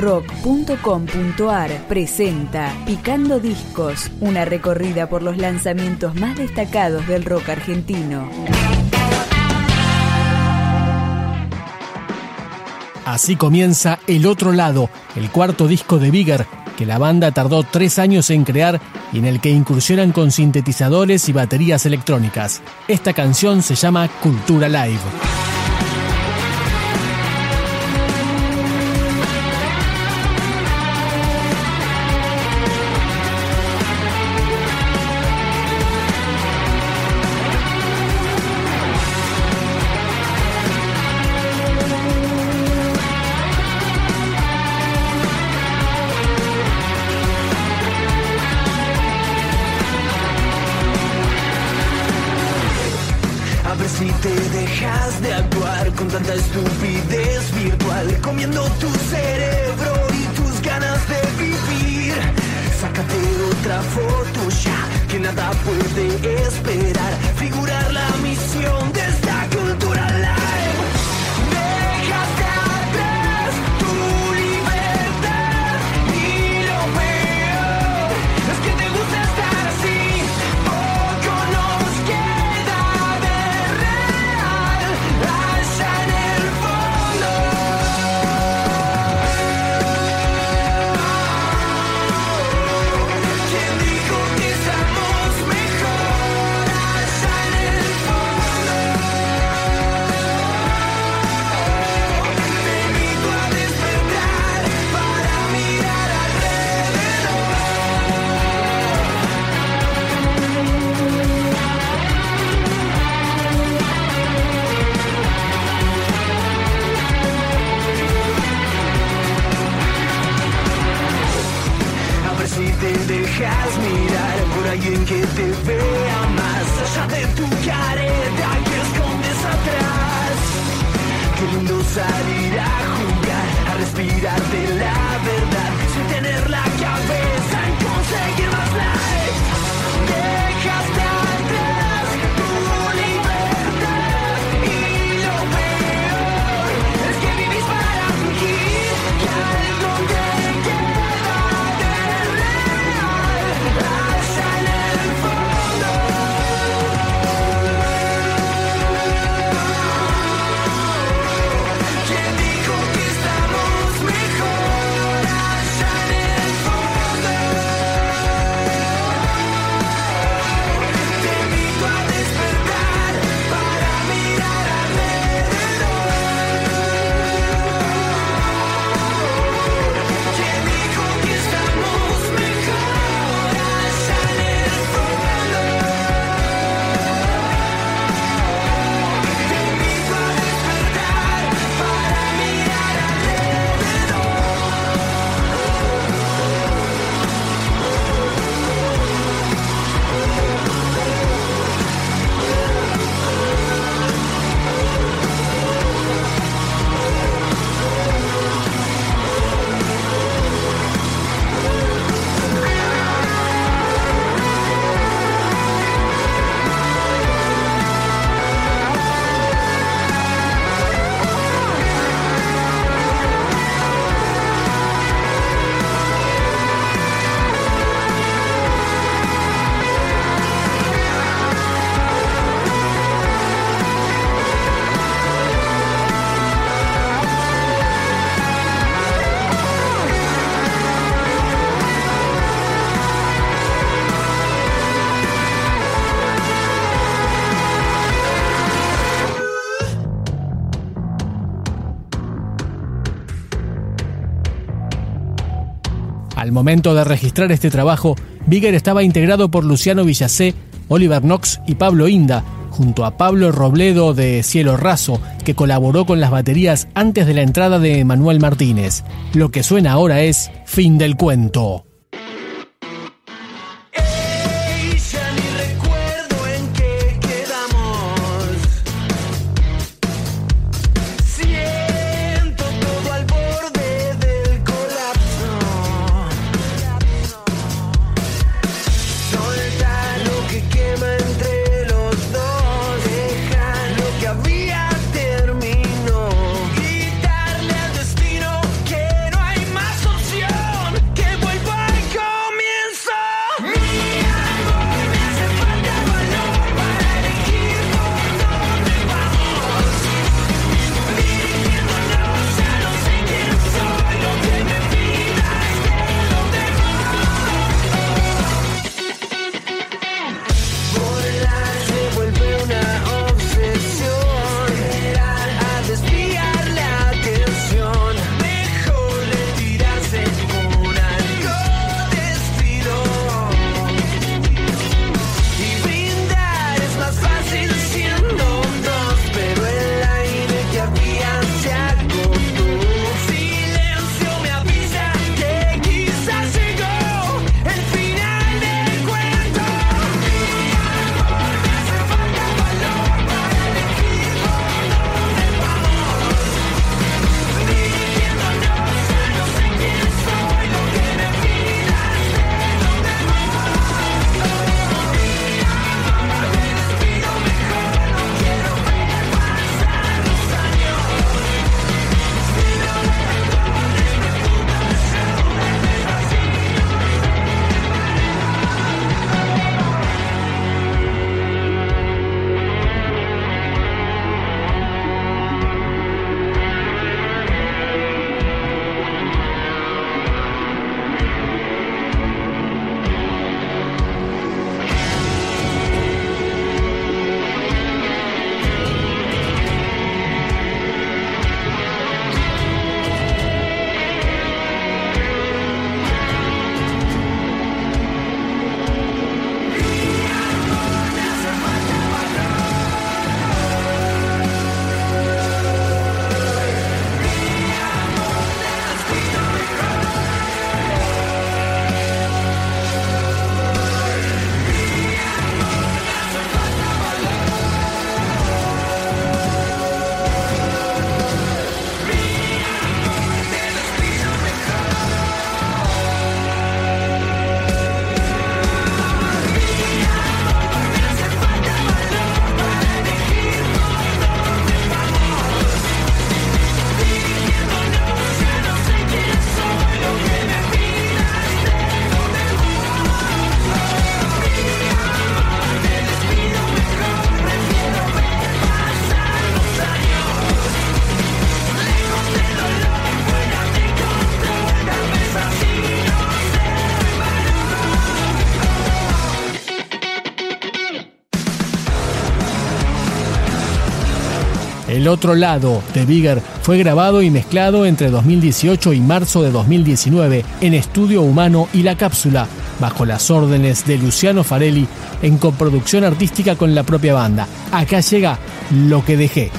rock.com.ar presenta Picando Discos, una recorrida por los lanzamientos más destacados del rock argentino. Así comienza El Otro Lado, el cuarto disco de Bigger, que la banda tardó tres años en crear y en el que incursionan con sintetizadores y baterías electrónicas. Esta canción se llama Cultura Live. Te dejas de actuar con tanta estupidez virtual, comiendo tu cerebro y tus ganas de vivir. Sácate otra foto ya, que nada puede esperar. Figurar la misión Al momento de registrar este trabajo, Bigger estaba integrado por Luciano Villacé, Oliver Knox y Pablo Inda, junto a Pablo Robledo de Cielo Raso, que colaboró con las baterías antes de la entrada de Manuel Martínez. Lo que suena ahora es Fin del Cuento. otro lado de Bigger fue grabado y mezclado entre 2018 y marzo de 2019 en Estudio Humano y La Cápsula, bajo las órdenes de Luciano Farelli en coproducción artística con la propia banda. Acá llega lo que dejé.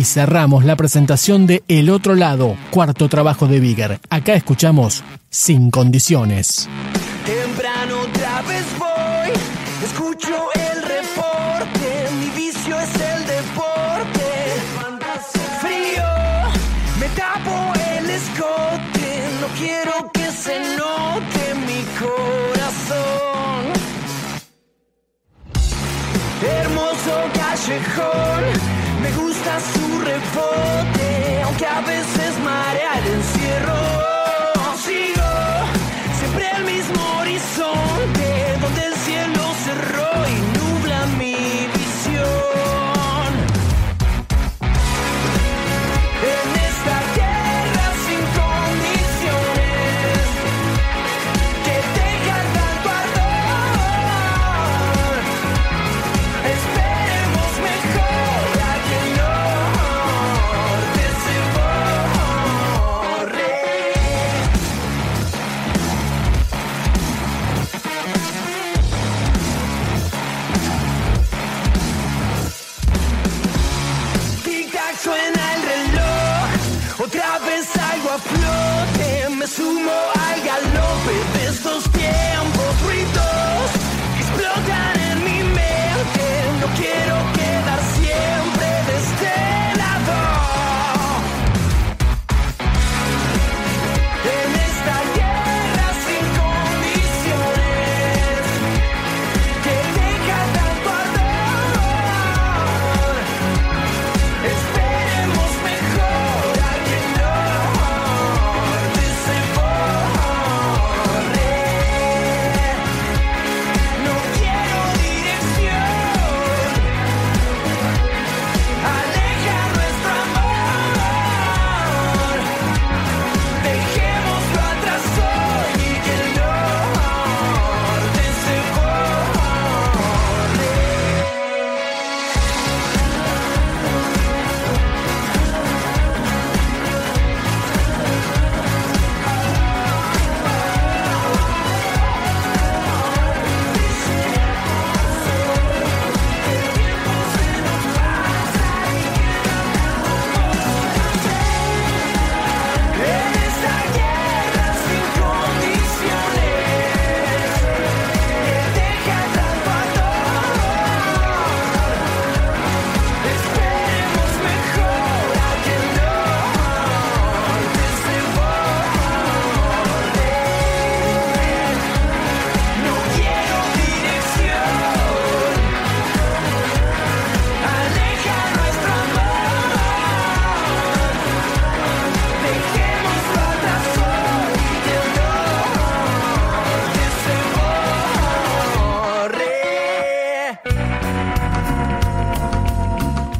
y cerramos la presentación de El otro lado, cuarto trabajo de Bigger. Acá escuchamos Sin condiciones. Temprano otra vez voy, escucho el reporte, mi vicio es el deporte. Frío, me tapo el escote, no quiero que se note mi corazón. Hermoso callejón me gusta su rebote, aunque a veces marea el encierro. a flote, me sumo al galope de estos tiempos.